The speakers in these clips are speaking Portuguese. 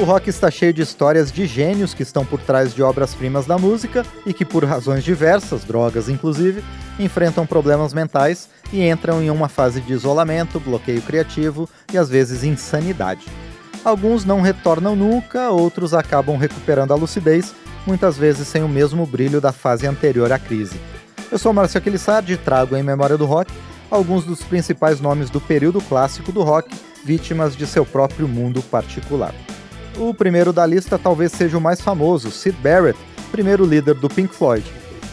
O rock está cheio de histórias de gênios que estão por trás de obras-primas da música e que, por razões diversas, drogas inclusive, enfrentam problemas mentais e entram em uma fase de isolamento, bloqueio criativo e às vezes insanidade. Alguns não retornam nunca, outros acabam recuperando a lucidez, muitas vezes sem o mesmo brilho da fase anterior à crise. Eu sou Márcio Aquilissardi e trago em Memória do Rock alguns dos principais nomes do período clássico do rock, vítimas de seu próprio mundo particular. O primeiro da lista talvez seja o mais famoso, Sid Barrett, primeiro líder do Pink Floyd.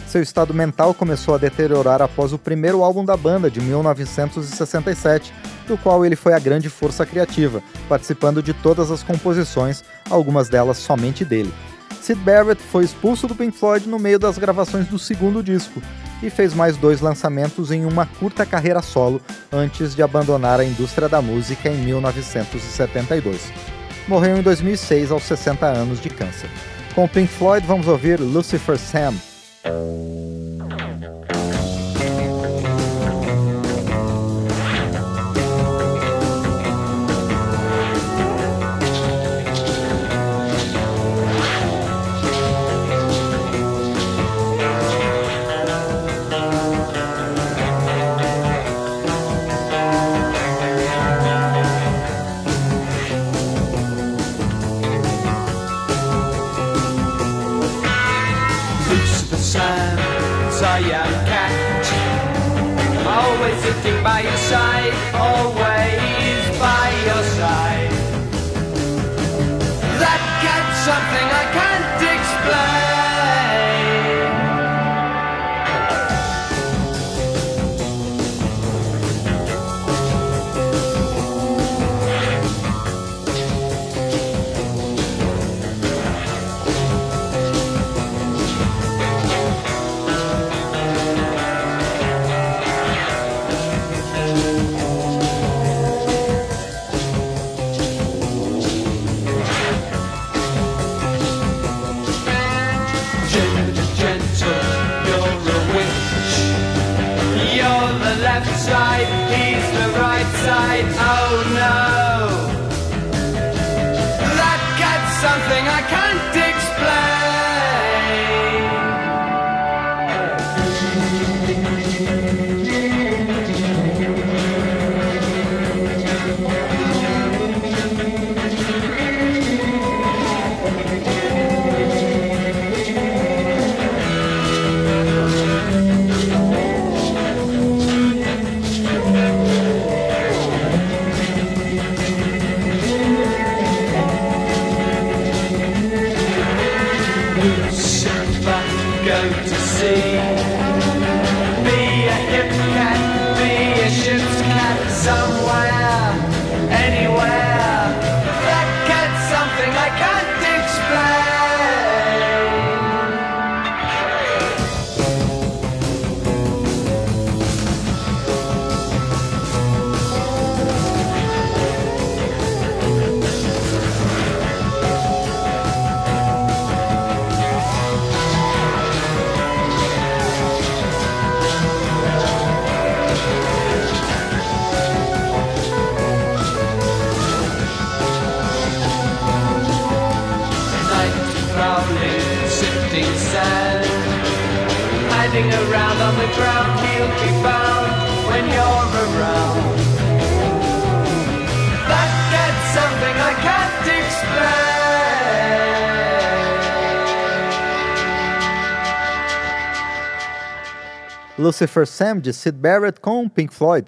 Seu estado mental começou a deteriorar após o primeiro álbum da banda, de 1967, do qual ele foi a grande força criativa, participando de todas as composições, algumas delas somente dele. Sid Barrett foi expulso do Pink Floyd no meio das gravações do segundo disco e fez mais dois lançamentos em uma curta carreira solo antes de abandonar a indústria da música em 1972 morreu em 2006 aos 60 anos de câncer. Com Pink Floyd, vamos ouvir Lucifer Sam. should I go to sea? Lucifer Sam de Sid Barrett com Pink Floyd.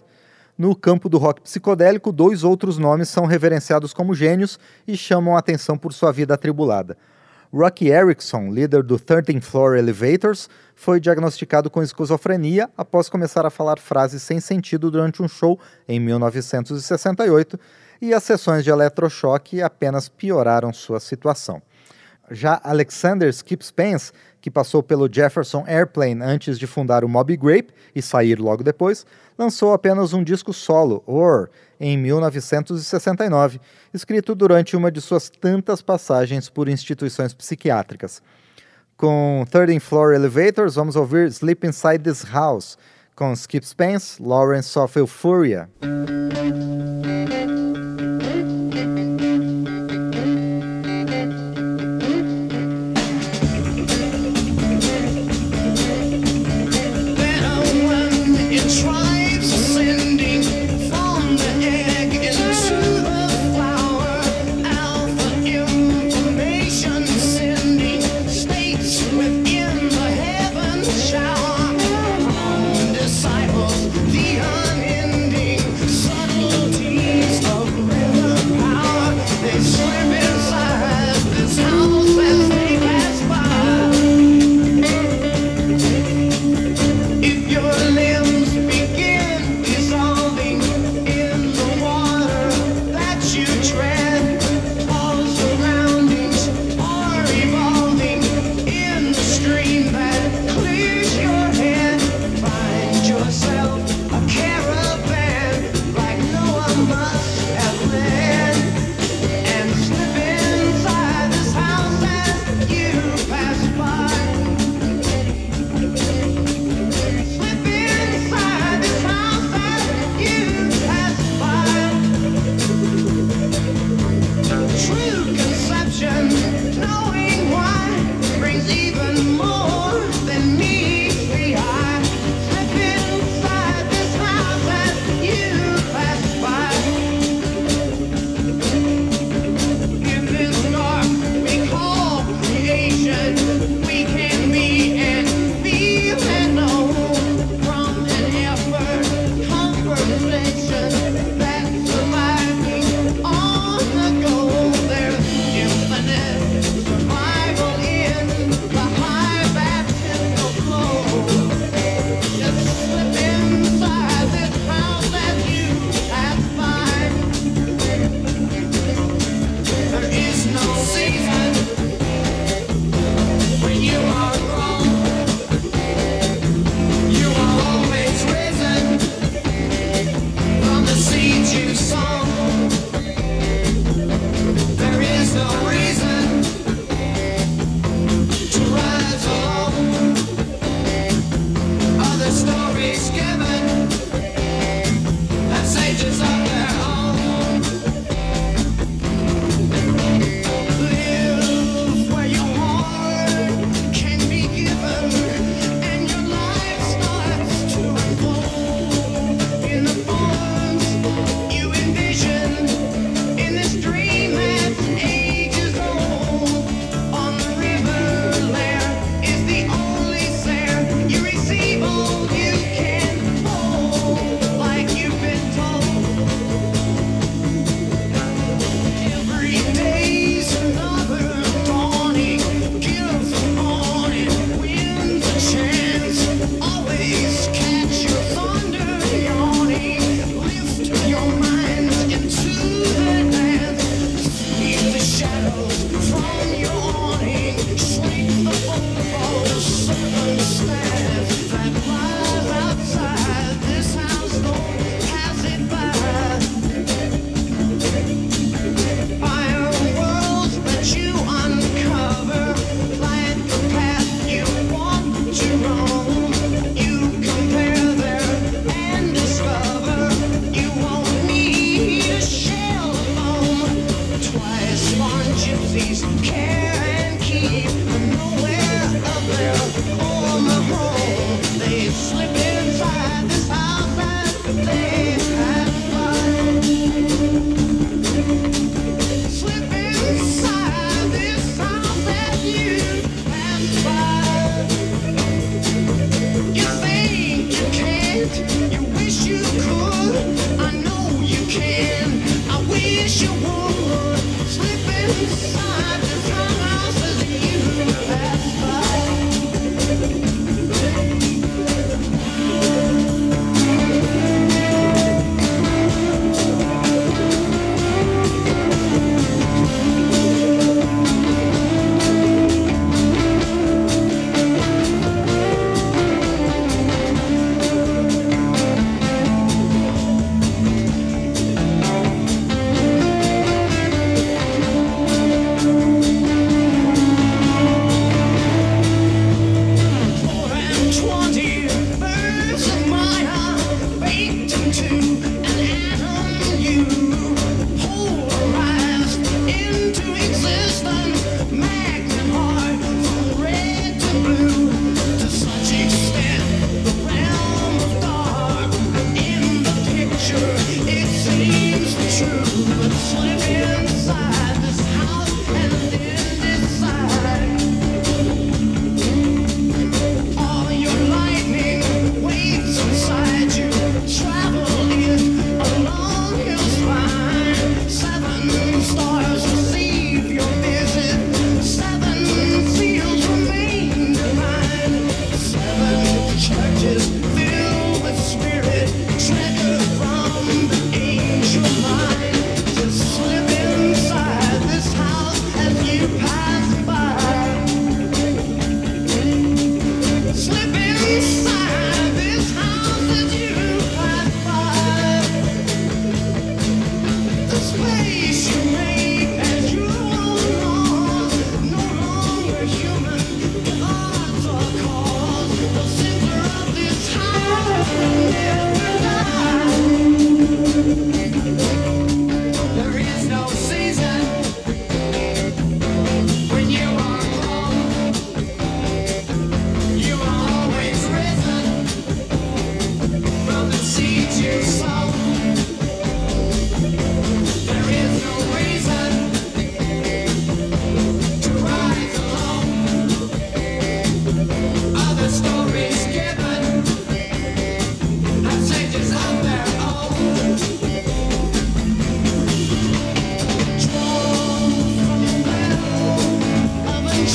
No campo do rock psicodélico, dois outros nomes são reverenciados como gênios e chamam a atenção por sua vida atribulada. Rocky Erickson, líder do 13th Floor Elevators, foi diagnosticado com esquizofrenia após começar a falar frases sem sentido durante um show em 1968, e as sessões de eletrochoque apenas pioraram sua situação. Já Alexander Skip Spence, que passou pelo Jefferson Airplane antes de fundar o Moby Grape e sair logo depois, lançou apenas um disco solo, Or, em 1969, escrito durante uma de suas tantas passagens por instituições psiquiátricas. Com 13 Floor Elevators, vamos ouvir Sleep Inside This House, com Skip Spence, Lawrence of Euphoria.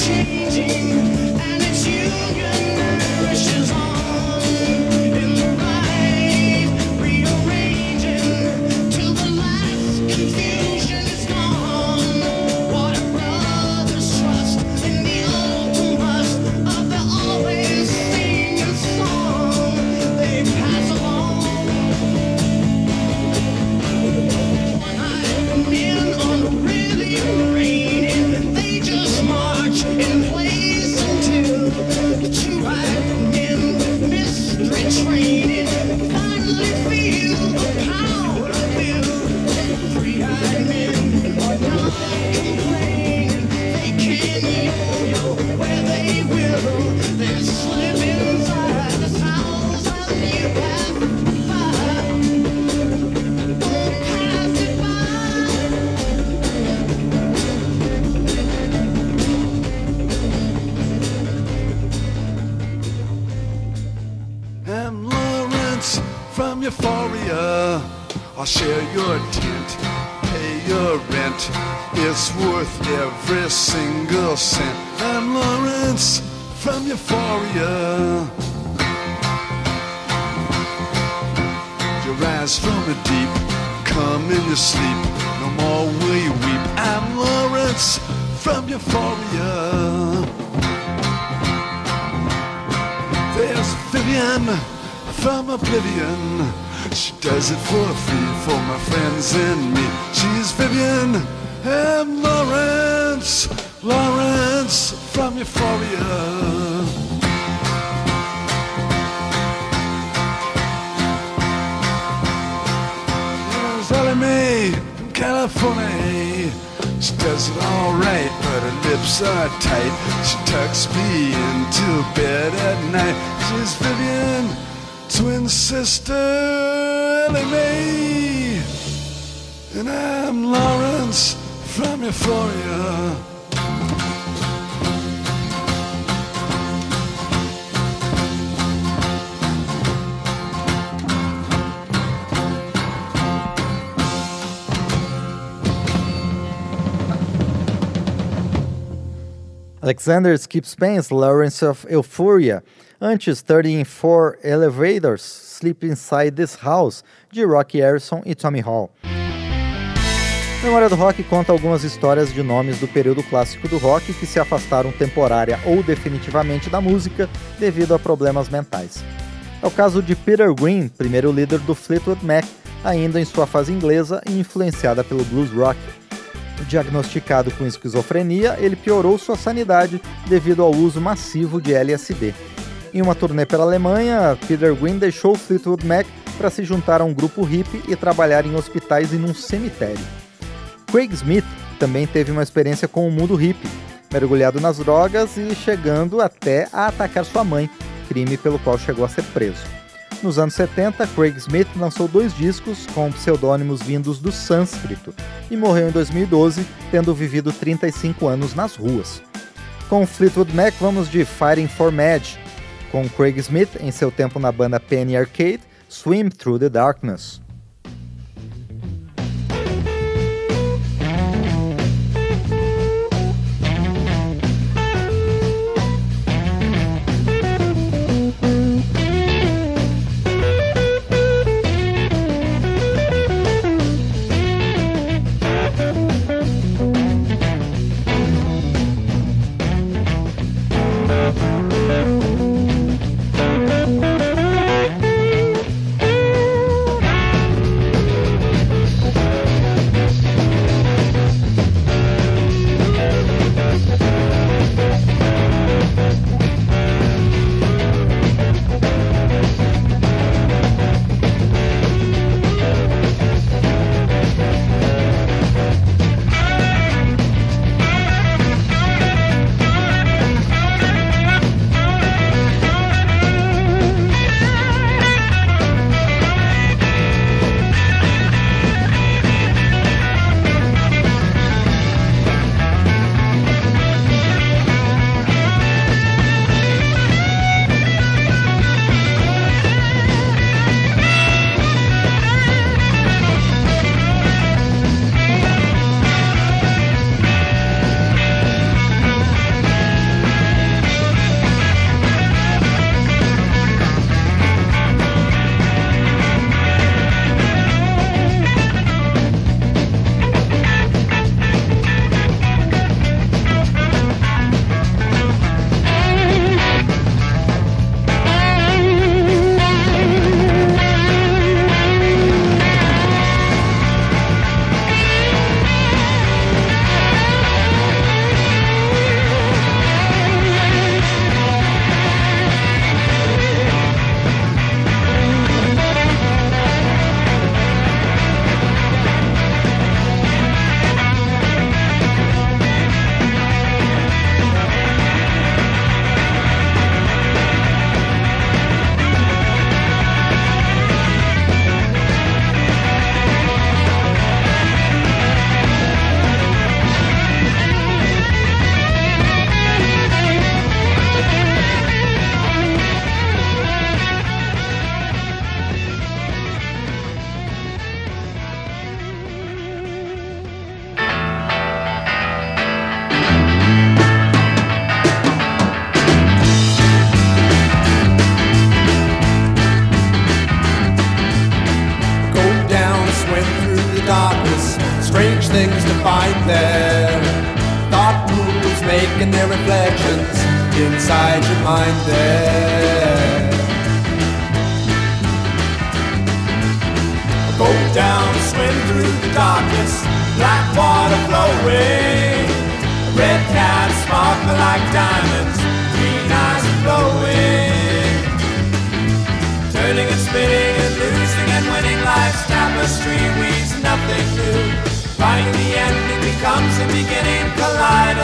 Shit. Lawrence, from Euphoria. Mae from California. She does it all right, but her lips are tight. She tucks me into bed at night. She's Vivian, twin sister Ellie Mae. And I'm Lawrence from Euphoria. Alexander Skip Spence, Lawrence of Euphoria. Antes, 34 Elevators, Sleep Inside This House, de Rocky Harrison e Tommy Hall. Memória do Rock conta algumas histórias de nomes do período clássico do rock que se afastaram temporária ou definitivamente da música devido a problemas mentais. É o caso de Peter Green, primeiro líder do Fleetwood Mac, ainda em sua fase inglesa e influenciada pelo blues rock. Diagnosticado com esquizofrenia, ele piorou sua sanidade devido ao uso massivo de LSD. Em uma turnê pela Alemanha, Peter Green deixou Fleetwood Mac para se juntar a um grupo hippie e trabalhar em hospitais e num cemitério. Craig Smith também teve uma experiência com o mundo hippie, mergulhado nas drogas e chegando até a atacar sua mãe, crime pelo qual chegou a ser preso. Nos anos 70, Craig Smith lançou dois discos com pseudônimos vindos do sânscrito e morreu em 2012, tendo vivido 35 anos nas ruas. Com Fleetwood Mac, vamos de Fighting for Madge, com Craig Smith em seu tempo na banda Penny Arcade, Swim Through the Darkness.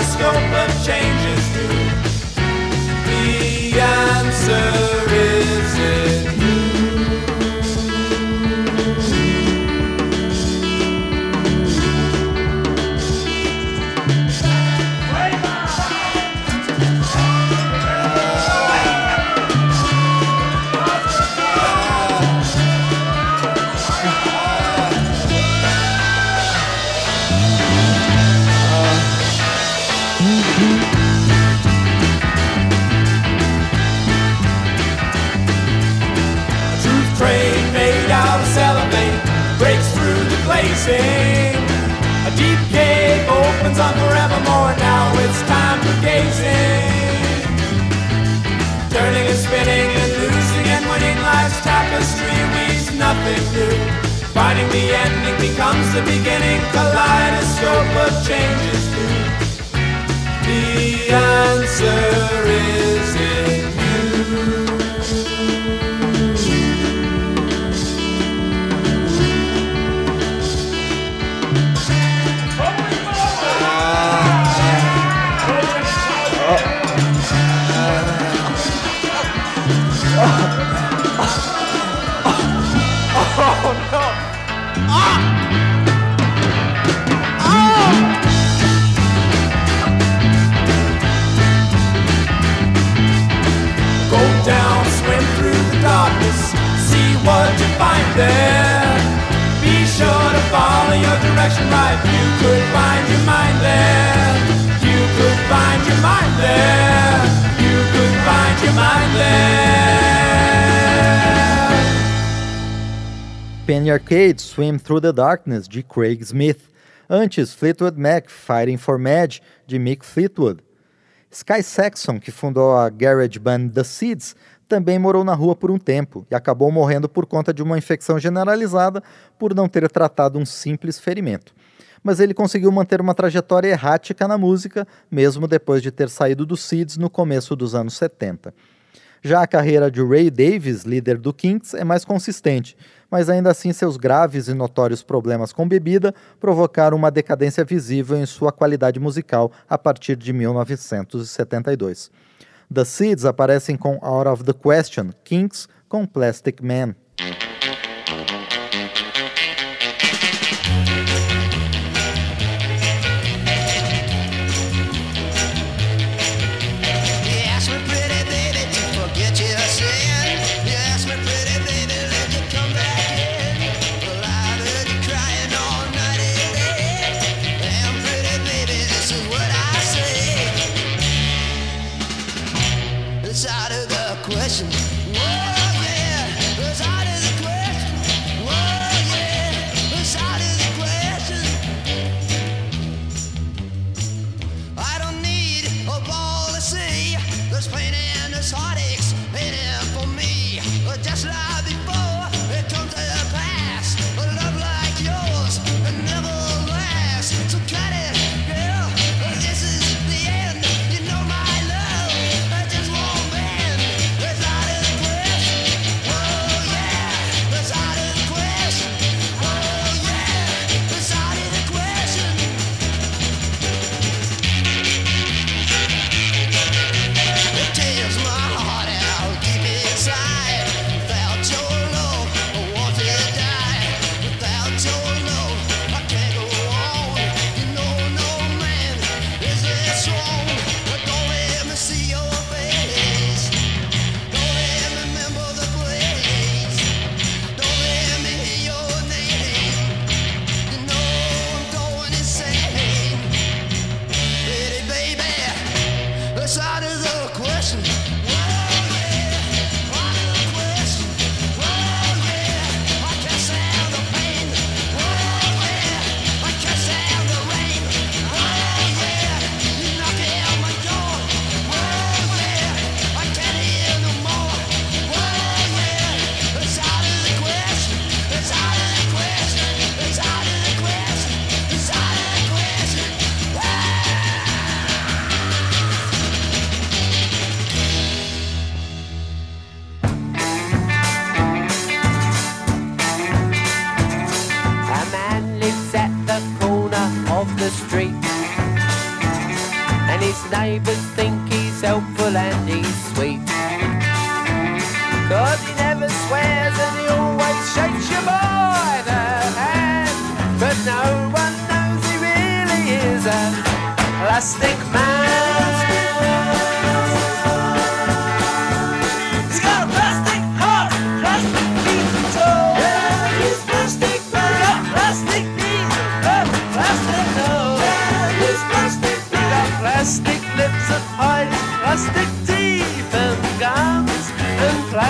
Kaleidoscope of changes opens on forevermore. Now it's time for gazing. Turning and spinning and losing and winning life's tapestry weaves nothing new. Finding the ending becomes the beginning. Kaleidoscope of changes new. The answer is Oh, ah! Ah! Go down, swim through the darkness, see what you find there. Be sure to follow your direction right. You could find your mind there. You could find your mind there. You could find your mind there. Penny Arcade, Swim Through the Darkness, de Craig Smith. Antes, Fleetwood Mac, Fighting for Madge, de Mick Fleetwood. Sky Saxon, que fundou a garage band The Seeds, também morou na rua por um tempo e acabou morrendo por conta de uma infecção generalizada por não ter tratado um simples ferimento. Mas ele conseguiu manter uma trajetória errática na música, mesmo depois de ter saído do Seeds no começo dos anos 70. Já a carreira de Ray Davis, líder do Kinks, é mais consistente, mas ainda assim seus graves e notórios problemas com bebida provocaram uma decadência visível em sua qualidade musical a partir de 1972. The Seeds aparecem com Out of the Question, Kinks com Plastic Man.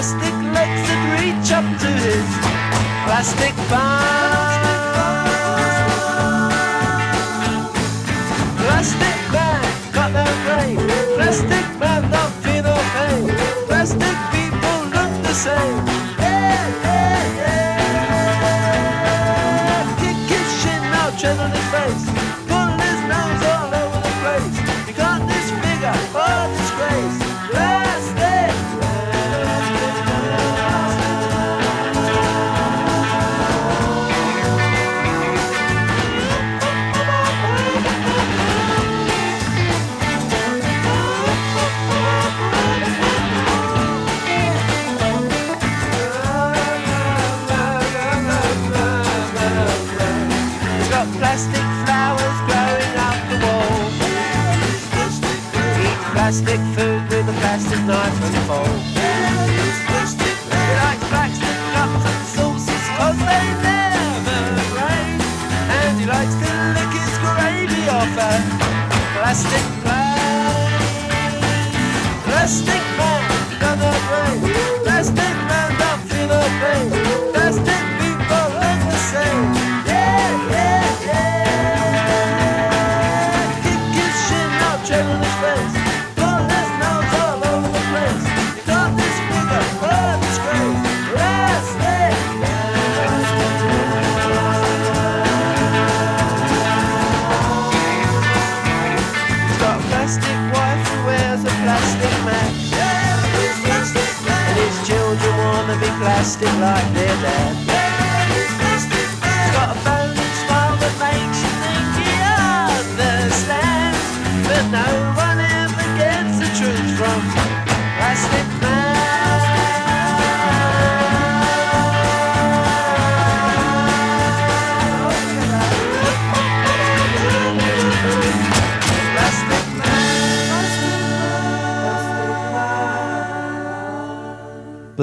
Plastic legs that reach up to his plastic band.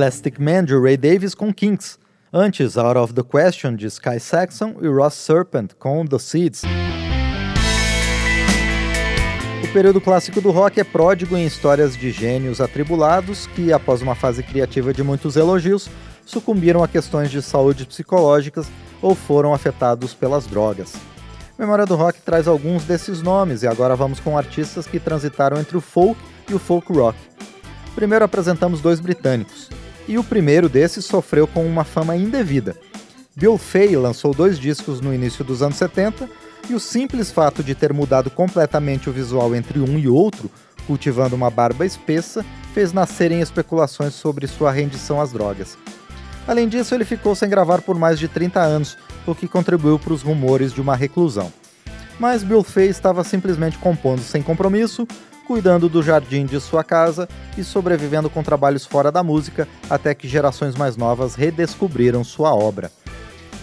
Plastic Man de Ray Davis com Kinks. Antes, Out of the Question de Sky Saxon e Ross Serpent com The Seeds. O período clássico do rock é pródigo em histórias de gênios atribulados que, após uma fase criativa de muitos elogios, sucumbiram a questões de saúde psicológicas ou foram afetados pelas drogas. Memória do Rock traz alguns desses nomes e agora vamos com artistas que transitaram entre o folk e o folk rock. Primeiro apresentamos dois britânicos, e o primeiro desses sofreu com uma fama indevida. Bill Fay lançou dois discos no início dos anos 70 e o simples fato de ter mudado completamente o visual entre um e outro, cultivando uma barba espessa, fez nascerem especulações sobre sua rendição às drogas. Além disso, ele ficou sem gravar por mais de 30 anos, o que contribuiu para os rumores de uma reclusão. Mas Bill Fay estava simplesmente compondo sem compromisso, cuidando do jardim de sua casa e sobrevivendo com trabalhos fora da música até que gerações mais novas redescobriram sua obra.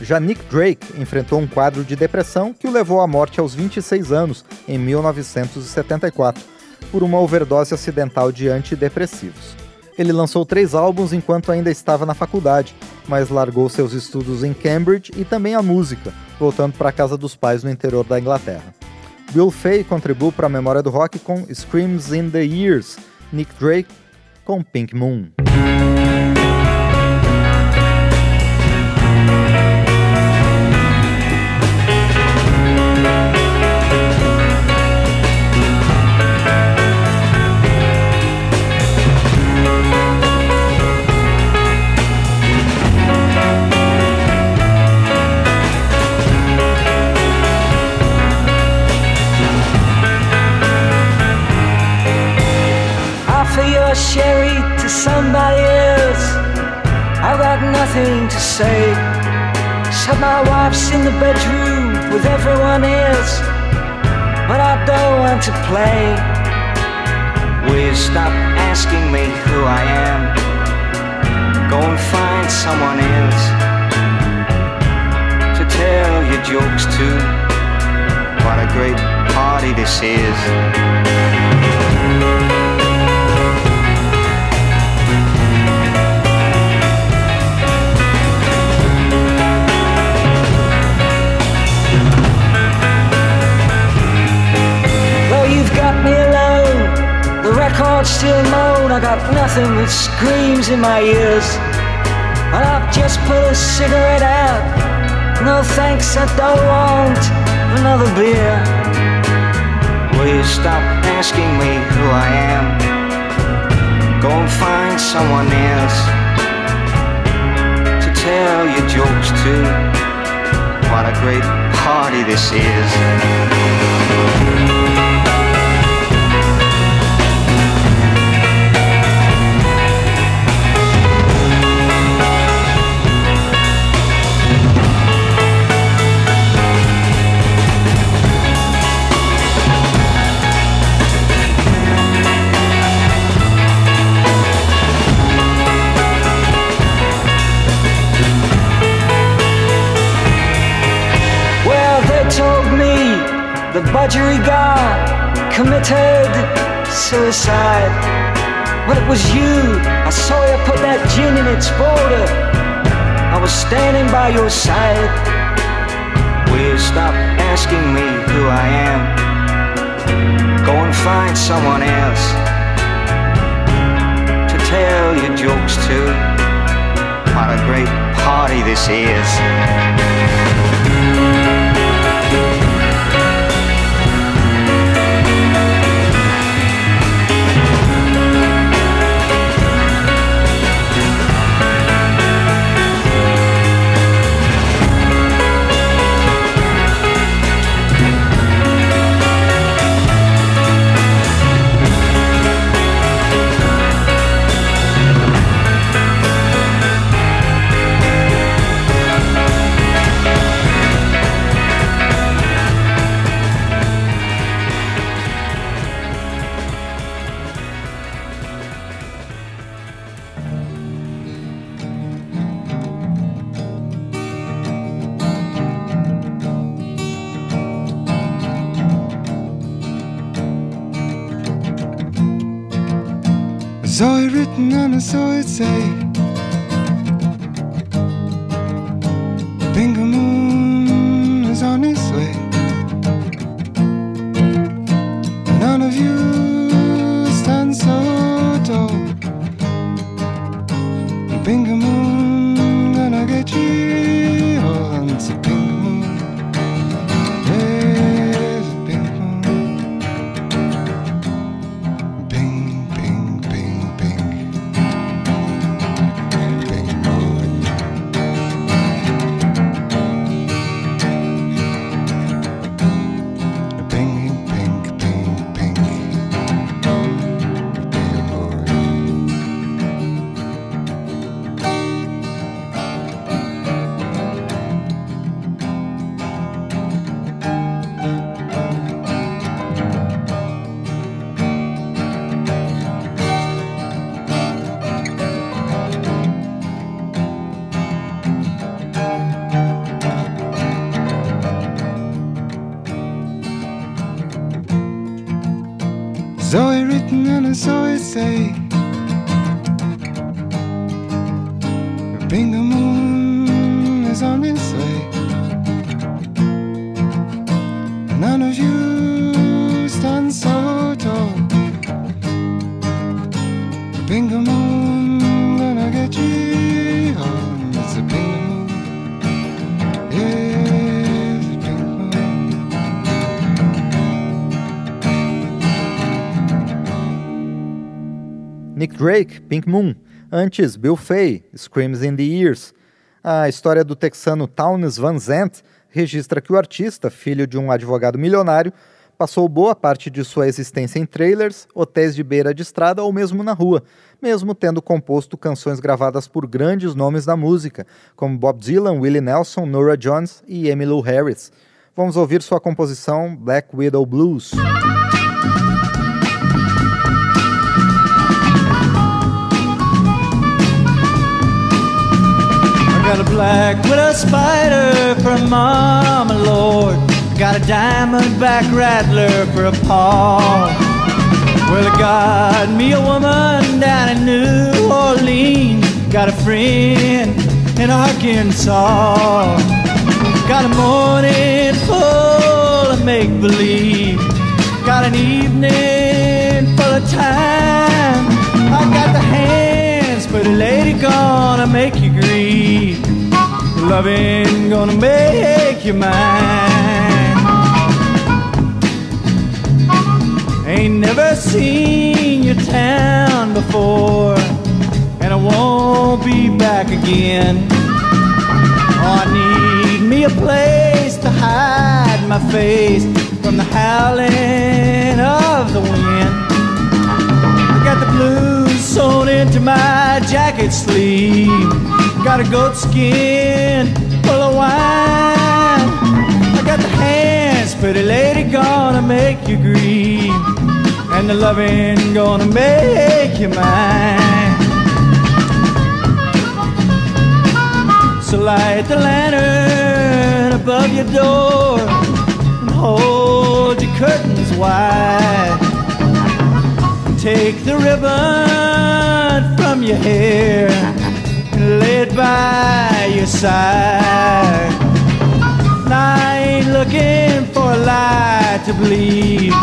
Já Nick Drake enfrentou um quadro de depressão que o levou à morte aos 26 anos, em 1974, por uma overdose acidental de antidepressivos. Ele lançou três álbuns enquanto ainda estava na faculdade, mas largou seus estudos em Cambridge e também a música, voltando para a casa dos pais no interior da Inglaterra. Bill Fay contribuiu para a memória do rock com Screams in the Ears, Nick Drake com Pink Moon. Nothing to say. Said my wife's in the bedroom with everyone else, but I don't want to play. Will you stop asking me who I am? Go and find someone else to tell your jokes to. What a great party this is. I got nothing that screams in my ears. And I've just put a cigarette out. No thanks, I don't want another beer. Will you stop asking me who I am? Go and find someone else to tell your jokes to. What a great party this is. The budgerigar committed suicide. Well, it was you. I saw you put that gin in its folder. I was standing by your side. Will you stop asking me who I am? Go and find someone else to tell your jokes to. What a great party this is. say. Bring them Drake, Pink Moon. Antes, Bill Fay, Screams in the Ears. A história do texano Townes Van Zandt registra que o artista, filho de um advogado milionário, passou boa parte de sua existência em trailers, hotéis de beira de estrada ou mesmo na rua, mesmo tendo composto canções gravadas por grandes nomes da música, como Bob Dylan, Willie Nelson, Nora Jones e Emmylou Harris. Vamos ouvir sua composição Black Widow Blues. Black widow spider for a mama, Lord. Got a diamondback rattler for a paw. Well, I got me a woman down in New Orleans. Got a friend in Arkansas. Got a morning full of make believe. Got an evening full of time. I got the hands, but a lady gonna make you grieve. Loving gonna make you mine. Ain't never seen your town before, and I won't be back again. Oh, I need me a place to hide my face from the howling of the wind. I got the blues sewn into my jacket sleeve. Got a goat skin full of wine. I got the hands, pretty lady, gonna make you green. And the loving gonna make you mine. So light the lantern above your door and hold your curtains wide. Take the ribbon from your hair it by your side. I ain't looking for a light to bleed.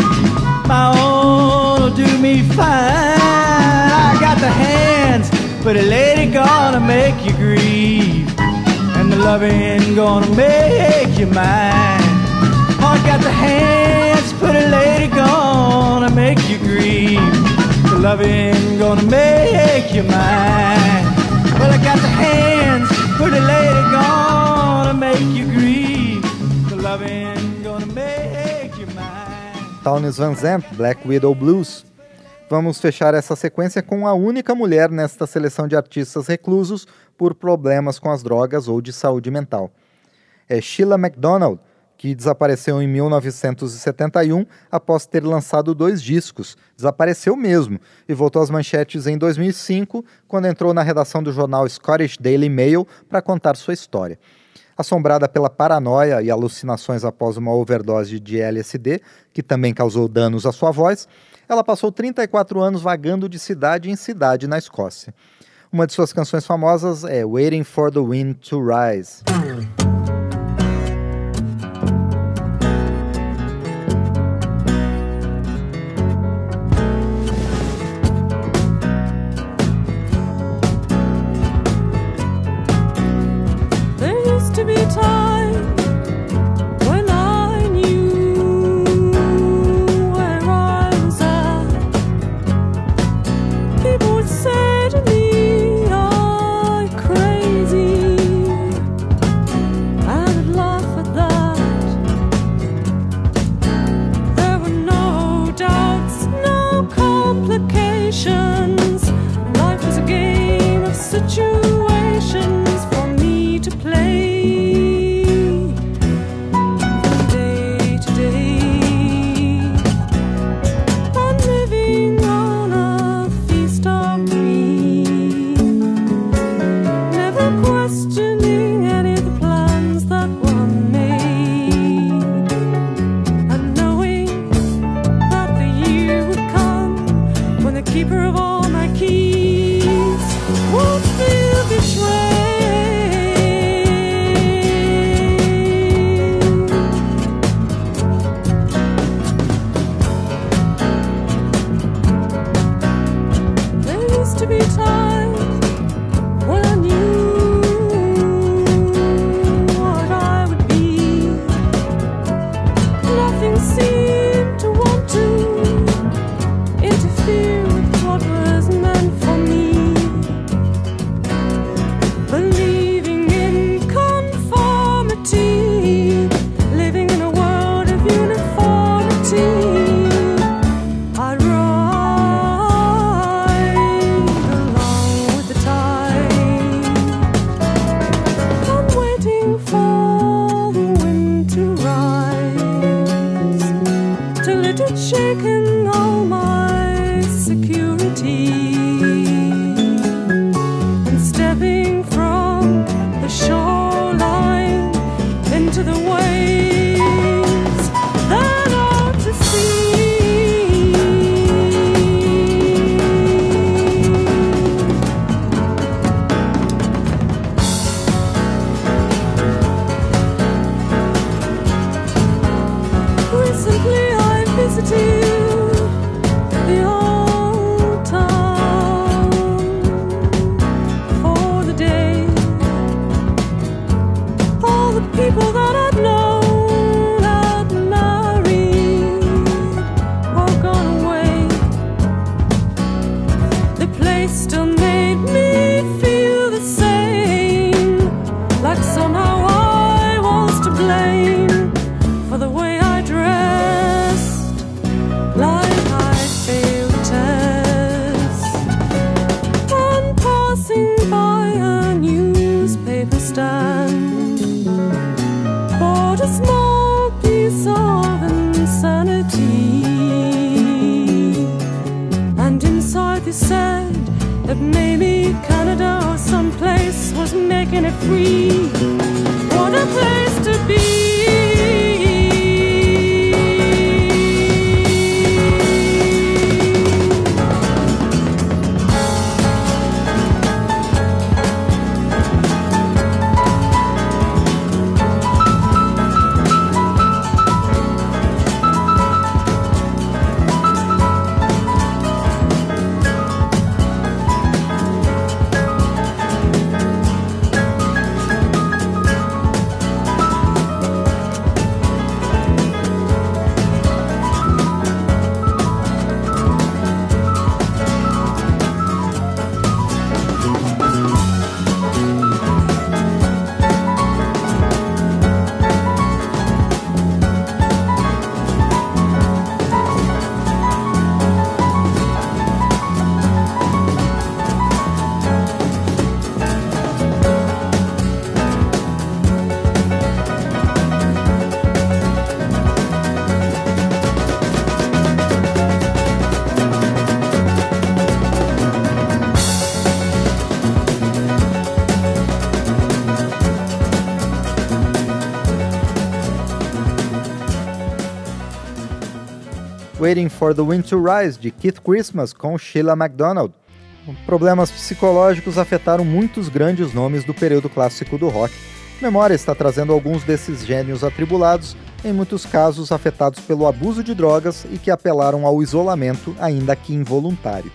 My own will do me fine. I got the hands, but a lady gonna make you grieve. And the loving gonna make you mine. I got the hands, but a lady gonna make you grieve. The loving gonna make you mine. Well, I got the hands, lady gonna make you grieve. The loving gonna make you mine. Townes Van Zandt, Black Widow Blues. Vamos fechar essa sequência com a única mulher nesta seleção de artistas reclusos por problemas com as drogas ou de saúde mental. É Sheila MacDonald, que desapareceu em 1971 após ter lançado dois discos. Desapareceu mesmo e voltou às manchetes em 2005, quando entrou na redação do jornal Scottish Daily Mail para contar sua história. Assombrada pela paranoia e alucinações após uma overdose de LSD, que também causou danos à sua voz, ela passou 34 anos vagando de cidade em cidade na Escócia. Uma de suas canções famosas é Waiting for the Wind to Rise. Still. Waiting for the Wind to Rise, de Keith Christmas, com Sheila MacDonald. Problemas psicológicos afetaram muitos grandes nomes do período clássico do rock. Memória está trazendo alguns desses gênios atribulados, em muitos casos afetados pelo abuso de drogas e que apelaram ao isolamento, ainda que involuntário.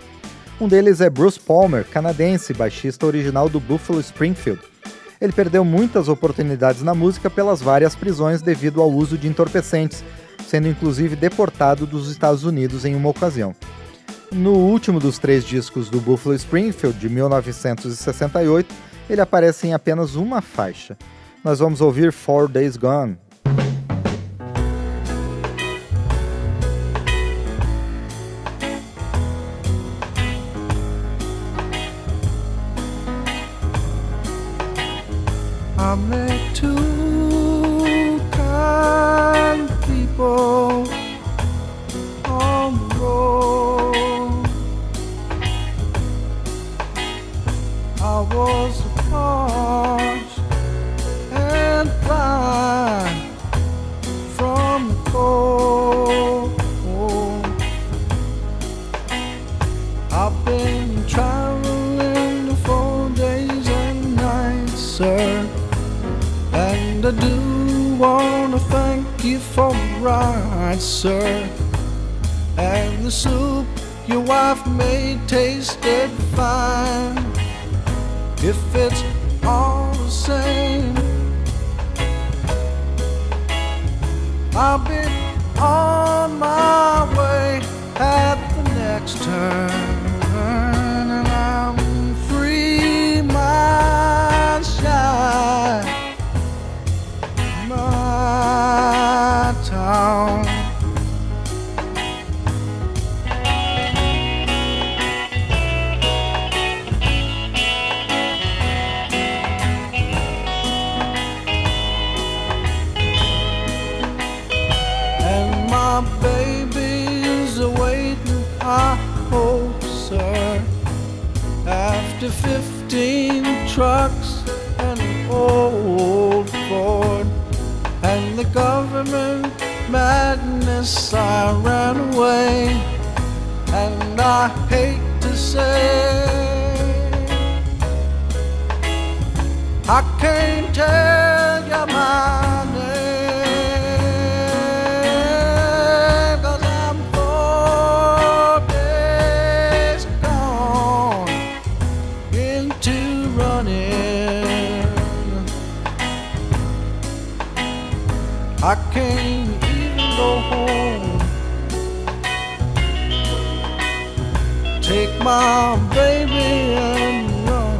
Um deles é Bruce Palmer, canadense, baixista original do Buffalo Springfield. Ele perdeu muitas oportunidades na música pelas várias prisões devido ao uso de entorpecentes, sendo inclusive deportado dos Estados Unidos em uma ocasião. No último dos três discos do Buffalo Springfield, de 1968, ele aparece em apenas uma faixa. Nós vamos ouvir Four Days Gone. I wanna thank you for the ride, sir. And the soup your wife made tasted fine. If it's all the same, I'll be on my way at the next turn. Trucks and an old Ford and the government madness, I ran away. And I hate to say, I can't tell my baby run.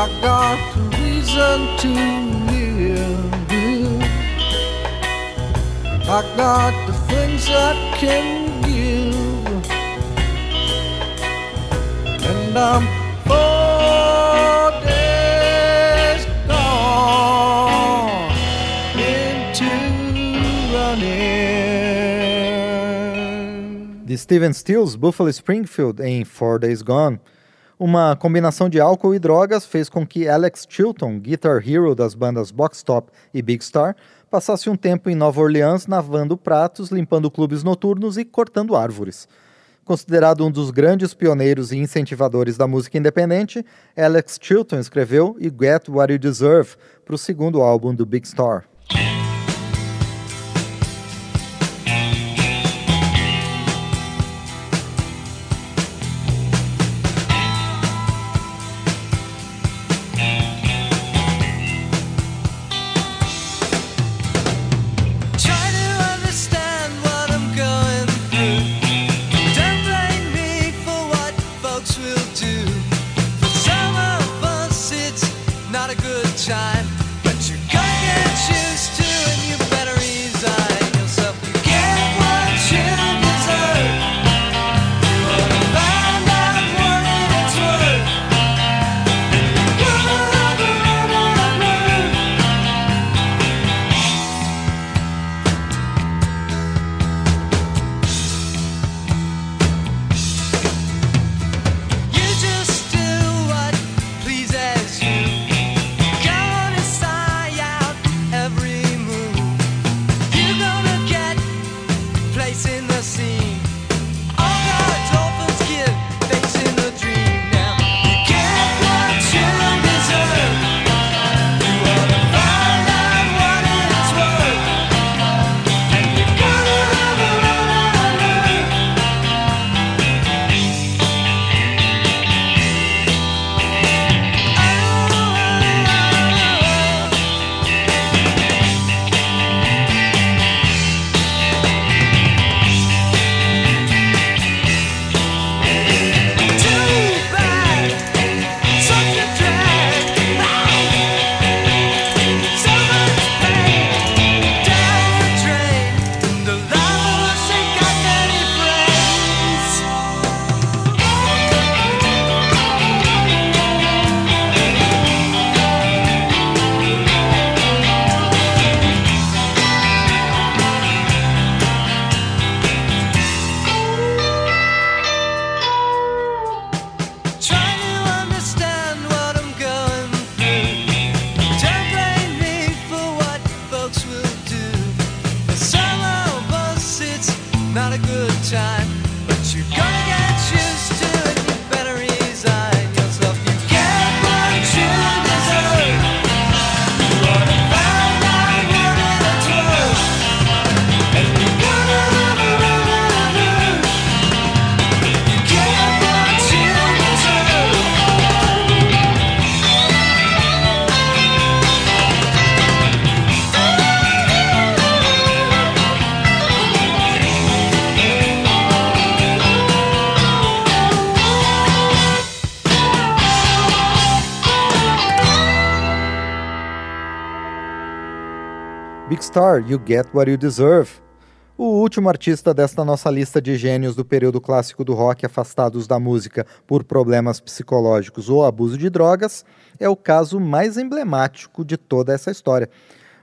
I got reason to live. I got the things I can give, and I'm Steven Stills, Buffalo Springfield, em Four Days Gone. Uma combinação de álcool e drogas fez com que Alex Chilton, guitar hero das bandas Box Top e Big Star, passasse um tempo em Nova Orleans lavando pratos, limpando clubes noturnos e cortando árvores. Considerado um dos grandes pioneiros e incentivadores da música independente, Alex Chilton escreveu e Get What You Deserve para o segundo álbum do Big Star. Star, You Get What You Deserve. O último artista desta nossa lista de gênios do período clássico do rock afastados da música por problemas psicológicos ou abuso de drogas é o caso mais emblemático de toda essa história.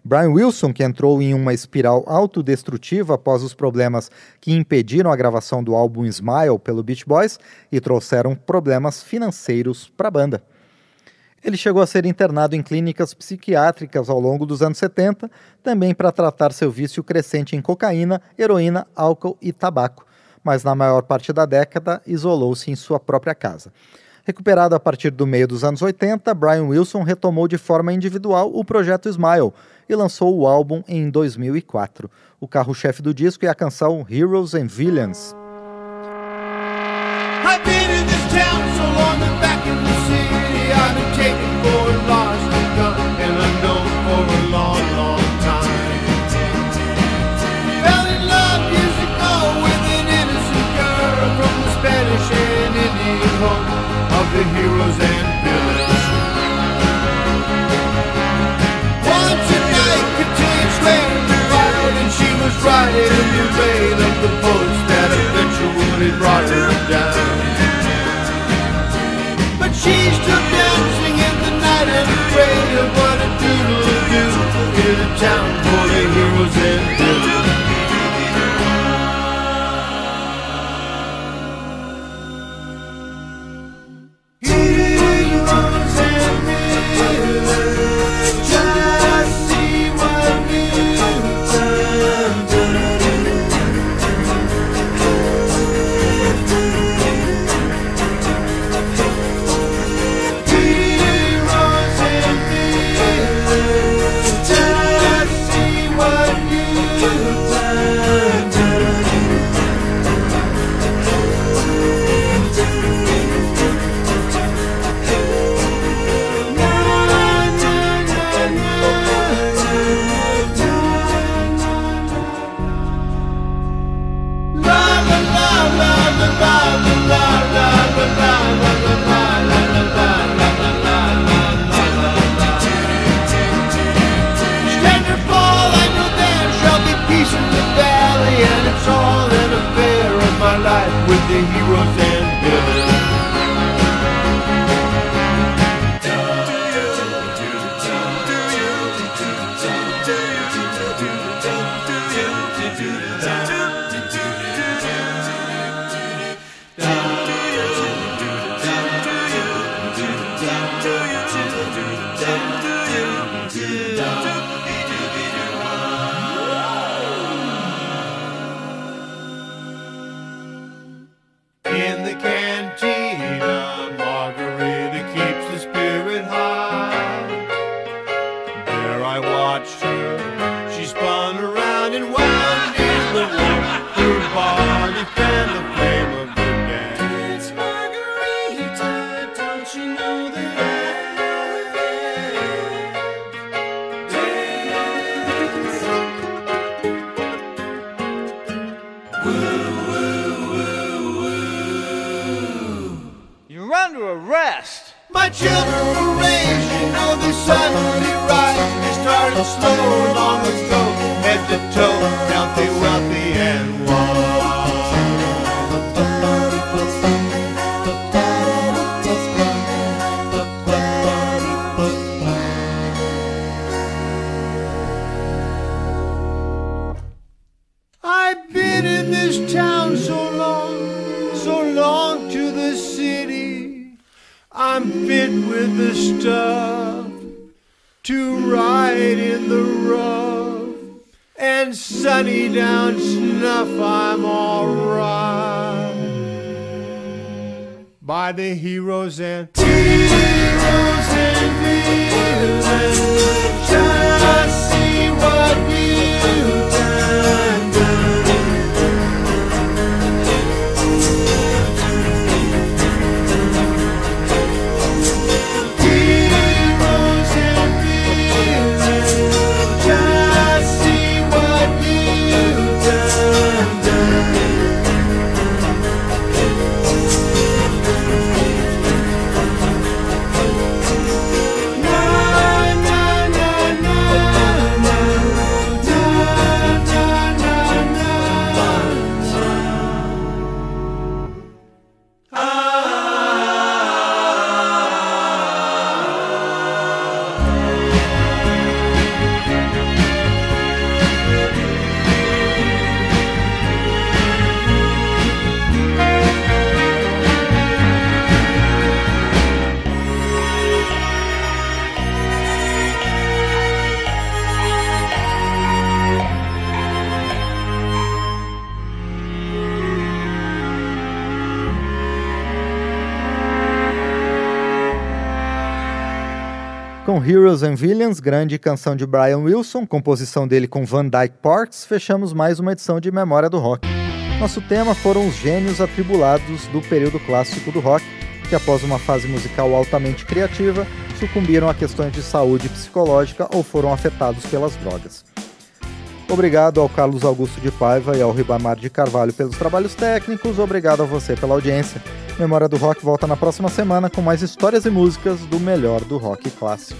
Brian Wilson, que entrou em uma espiral autodestrutiva após os problemas que impediram a gravação do álbum Smile pelo Beach Boys e trouxeram problemas financeiros para a banda. Ele chegou a ser internado em clínicas psiquiátricas ao longo dos anos 70, também para tratar seu vício crescente em cocaína, heroína, álcool e tabaco, mas na maior parte da década isolou-se em sua própria casa. Recuperado a partir do meio dos anos 80, Brian Wilson retomou de forma individual o projeto Smile e lançou o álbum em 2004. O carro-chefe do disco é a canção Heroes and Villains. Heroes and villains. Once a night contained the and she was riding in the rain of the bullets that eventually brought her down. But she's still dancing in the night and afraid of what a doodle do in a town full of heroes Heroes and Villains, grande canção de Brian Wilson, composição dele com Van Dyke Parks, fechamos mais uma edição de Memória do Rock. Nosso tema foram os gênios atribulados do período clássico do rock, que após uma fase musical altamente criativa, sucumbiram a questões de saúde psicológica ou foram afetados pelas drogas. Obrigado ao Carlos Augusto de Paiva e ao Ribamar de Carvalho pelos trabalhos técnicos. Obrigado a você pela audiência. Memória do Rock volta na próxima semana com mais histórias e músicas do melhor do rock clássico.